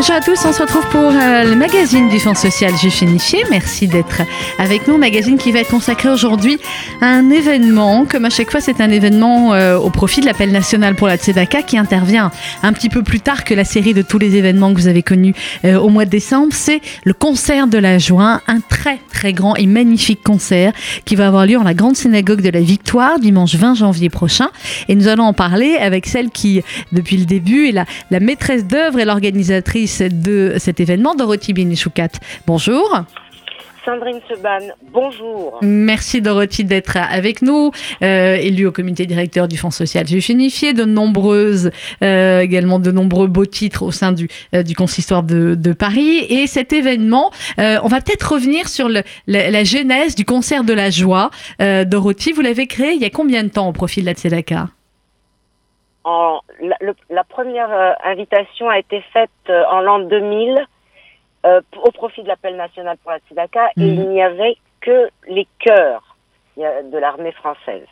Bonjour à tous, on se retrouve pour euh, le magazine du Fonds social Juif Unifié. Merci d'être avec nous. Magazine qui va être consacré aujourd'hui à un événement. Comme à chaque fois, c'est un événement euh, au profit de l'appel national pour la Tzedaka qui intervient un petit peu plus tard que la série de tous les événements que vous avez connus euh, au mois de décembre. C'est le concert de la joie, un très très grand et magnifique concert qui va avoir lieu en la grande synagogue de la Victoire dimanche 20 janvier prochain. Et nous allons en parler avec celle qui, depuis le début, est la maîtresse d'œuvre et l'organisatrice de cet événement, Dorothy Binichoukat. Bonjour. Sandrine Seban, bonjour. Merci Dorothy d'être avec nous, euh, élue au comité directeur du Fonds social Juif Unifié, de nombreuses, euh, également de nombreux beaux titres au sein du, euh, du consistoire de, de, Paris. Et cet événement, on va peut-être revenir sur le, la, la, genèse du concert de la joie. Dorothy, vous l'avez créé il y a combien de temps au profil de la Tzedaka? En, la, le, la, première euh, invitation a été faite euh, en l'an 2000 euh, au profit de l'appel national pour la Tzedaka mmh. et il n'y avait que les chœurs de l'armée française.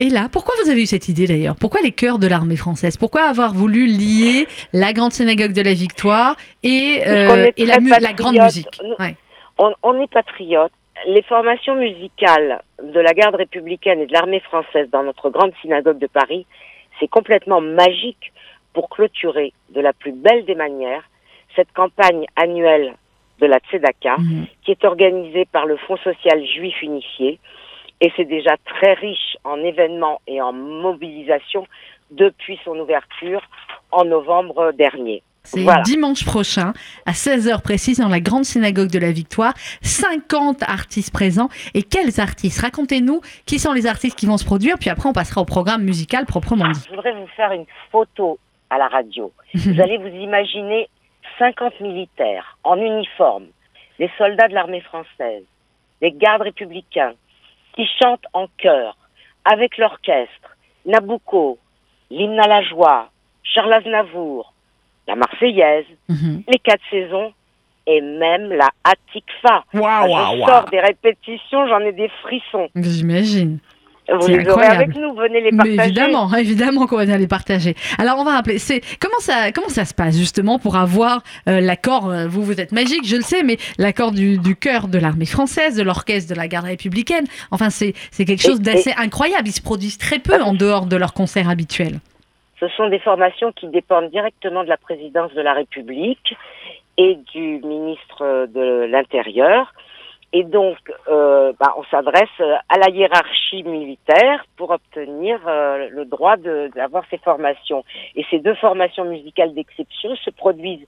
Et là, pourquoi vous avez eu cette idée d'ailleurs? Pourquoi les chœurs de l'armée française? Pourquoi avoir voulu lier la grande synagogue de la Victoire et, et la, la, grande musique? Ouais. on, on, est patriote. Les formations musicales de la garde républicaine et de l'armée française dans notre grande synagogue de Paris c'est complètement magique pour clôturer de la plus belle des manières cette campagne annuelle de la Tzedaka, mmh. qui est organisée par le Fonds social juif unifié. Et c'est déjà très riche en événements et en mobilisation depuis son ouverture en novembre dernier. C'est voilà. dimanche prochain, à 16h précise, dans la grande synagogue de la Victoire. 50 artistes présents. Et quels artistes? Racontez-nous qui sont les artistes qui vont se produire, puis après on passera au programme musical proprement dit. Je voudrais vous faire une photo à la radio. vous allez vous imaginer 50 militaires en uniforme, les soldats de l'armée française, les gardes républicains, qui chantent en chœur, avec l'orchestre, Nabucco, l'hymne à la joie, Charles Aznavour, la Marseillaise, -hmm. les quatre saisons et même la Hatikfa. Wow, je wow, sors wow. des répétitions, j'en ai des frissons. J'imagine. Vous les aurez avec nous, venez les partager. Mais évidemment, évidemment qu'on va venir les partager. Alors on va rappeler, c'est comment ça, comment ça se passe justement pour avoir euh, l'accord. Euh, vous vous êtes magique, je le sais, mais l'accord du, du chœur de l'armée française, de l'orchestre de la garde républicaine. Enfin, c'est c'est quelque chose d'assez incroyable. Ils se produisent très peu en dehors de leurs concerts habituels. Ce sont des formations qui dépendent directement de la présidence de la République et du ministre de l'Intérieur. Et donc, euh, bah, on s'adresse à la hiérarchie militaire pour obtenir euh, le droit d'avoir ces formations. Et ces deux formations musicales d'exception se produisent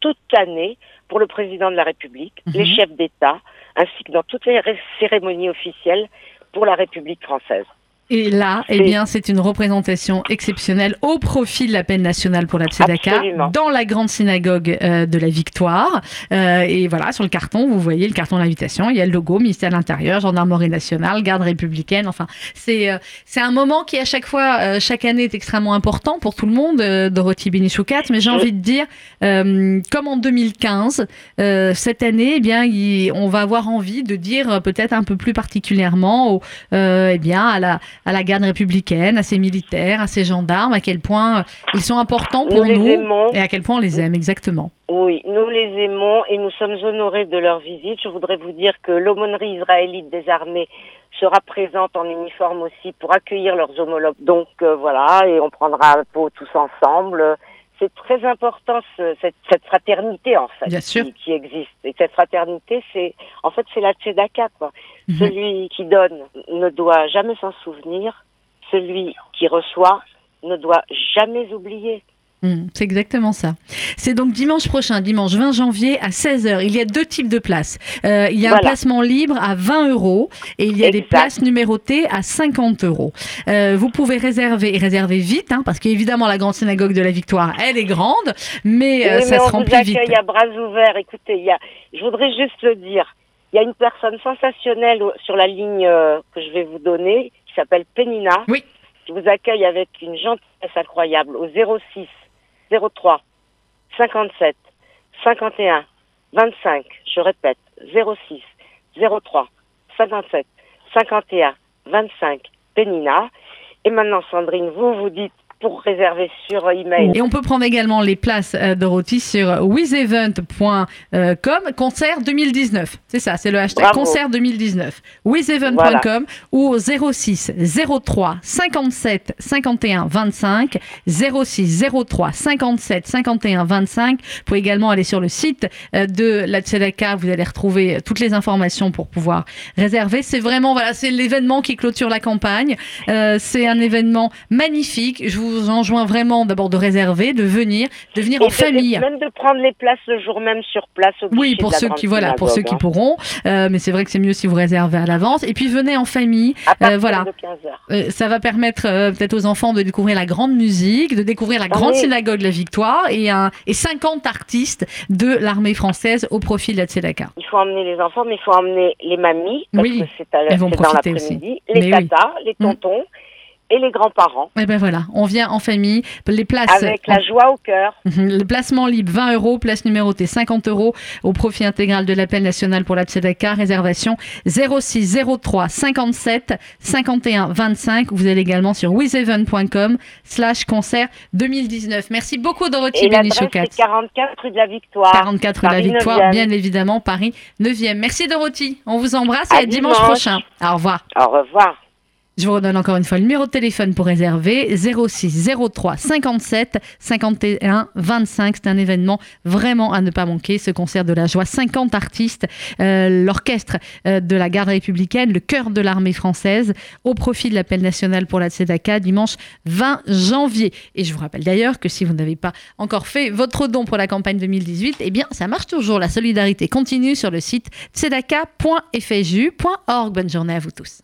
toute l'année pour le président de la République, mmh. les chefs d'État, ainsi que dans toutes les cérémonies officielles pour la République française. Et là, eh bien, c'est une représentation exceptionnelle au profit de la peine nationale pour la Tzedaka Absolument. dans la grande synagogue euh, de la Victoire. Euh, et voilà, sur le carton, vous voyez le carton d'invitation, il y a le logo ministère de l'Intérieur, gendarmerie nationale, garde républicaine. Enfin, c'est euh, c'est un moment qui à chaque fois, euh, chaque année, est extrêmement important pour tout le monde, euh, Dorothy Benichoukat. Mais j'ai envie de dire, euh, comme en 2015, cette année, eh bien, il, on va avoir envie de dire peut-être un peu plus particulièrement, au, eh bien, à la à la garde républicaine, à ses militaires, à ses gendarmes, à quel point ils sont importants pour nous, nous aimons. et à quel point on les aime exactement. Oui, nous les aimons et nous sommes honorés de leur visite. Je voudrais vous dire que l'aumônerie israélite des armées sera présente en uniforme aussi pour accueillir leurs homologues. Donc euh, voilà, et on prendra un pot tous ensemble. C'est très important ce, cette, cette, fraternité en fait. Qui, qui, existe. Et cette fraternité, c'est en fait c'est la tzedaka quoi. Mm -hmm. Celui qui donne ne doit jamais s'en souvenir. Celui qui reçoit ne doit jamais oublier. Mmh, c'est exactement ça. C'est donc dimanche prochain, dimanche 20 janvier à 16h. Il y a deux types de places. Euh, il y a voilà. un placement libre à 20 euros et il y a exact. des places numérotées à 50 euros. Euh, vous pouvez réserver et réserver vite, hein, parce qu'évidemment la grande synagogue de la Victoire, elle est grande, mais, euh, oui, ça mais se remplit vite. Il y a bras ouverts. Écoutez, il y a, je voudrais juste le dire. Il y a une personne sensationnelle sur la ligne euh, que je vais vous donner, qui s'appelle Penina, oui. qui vous accueille avec une gentillesse incroyable au 06 03 57 51 25. Je répète, 06 03 57 51 25 Pénina. Et maintenant, Sandrine, vous vous dites pour réserver sur email. Et on peut prendre également les places, euh, Dorothy, sur withevent.com, concert 2019. C'est ça, c'est le hashtag Bravo. concert 2019. withevent.com ou au 06 03 57 51 25. 06 03 57 51 25. Vous pouvez également aller sur le site euh, de la Tzedaka. Vous allez retrouver toutes les informations pour pouvoir réserver. C'est vraiment, voilà, c'est l'événement qui clôture la campagne. Euh, c'est un événement magnifique. Je vous enjoins vraiment d'abord de réserver, de venir, de venir Et en de- famille. Même de prendre les places le jour même sur place au Oui, pour ceux qui voilà, pour ceux qui synagogue, pourront. Euh, mais c'est vrai que c'est mieux si vous réservez à l'avance. Et puis venez en famille. hein. À Euh, voilà. de 15 heures. Euh, ça va permettre euh, peut-être aux enfants de découvrir la grande musique, de découvrir la grande Oui. synagogue de la Victoire et, un, et 50 artistes de l'armée française au profit de la Tzedaka. Il faut emmener les enfants, mais il faut emmener les mamies, parce Oui, que c'est dans profiter l'après-midi, les oui. tatas, les Mm. tontons et les grands-parents, Et ben voilà, on vient en famille. Les places. avec la joie au cœur. Mhm. Le placement libre 20 euros, place numérotée 50 euros au profit intégral de l'appel national pour la Tzedaka. Réservation 06 03 57 51 25. Vous allez également sur wizeven.com slash concert 2019. Merci beaucoup Dorothy Et l'adresse, Benichoukat. c'est 44 rue de la Victoire. 44 rue de la Victoire, 9e. bien évidemment, Paris 9e. Merci Dorothy. On vous embrasse et À à dimanche dimanche. prochain. Au revoir. Au revoir. Je vous redonne encore une fois le numéro de téléphone pour réserver 06 03 57 51 25. C'est un événement vraiment à ne pas manquer. Ce concert de la joie, 50 artistes, euh, l'orchestre euh, de la garde républicaine, le chœur de l'armée française, au profit de l'appel national pour la Tzedaka, dimanche 20 janvier. Et je vous rappelle d'ailleurs que si vous n'avez pas encore fait votre don pour la campagne 2018, eh bien ça marche toujours. La solidarité continue sur le site tzedaka.fju.org. Bonne journée à vous tous.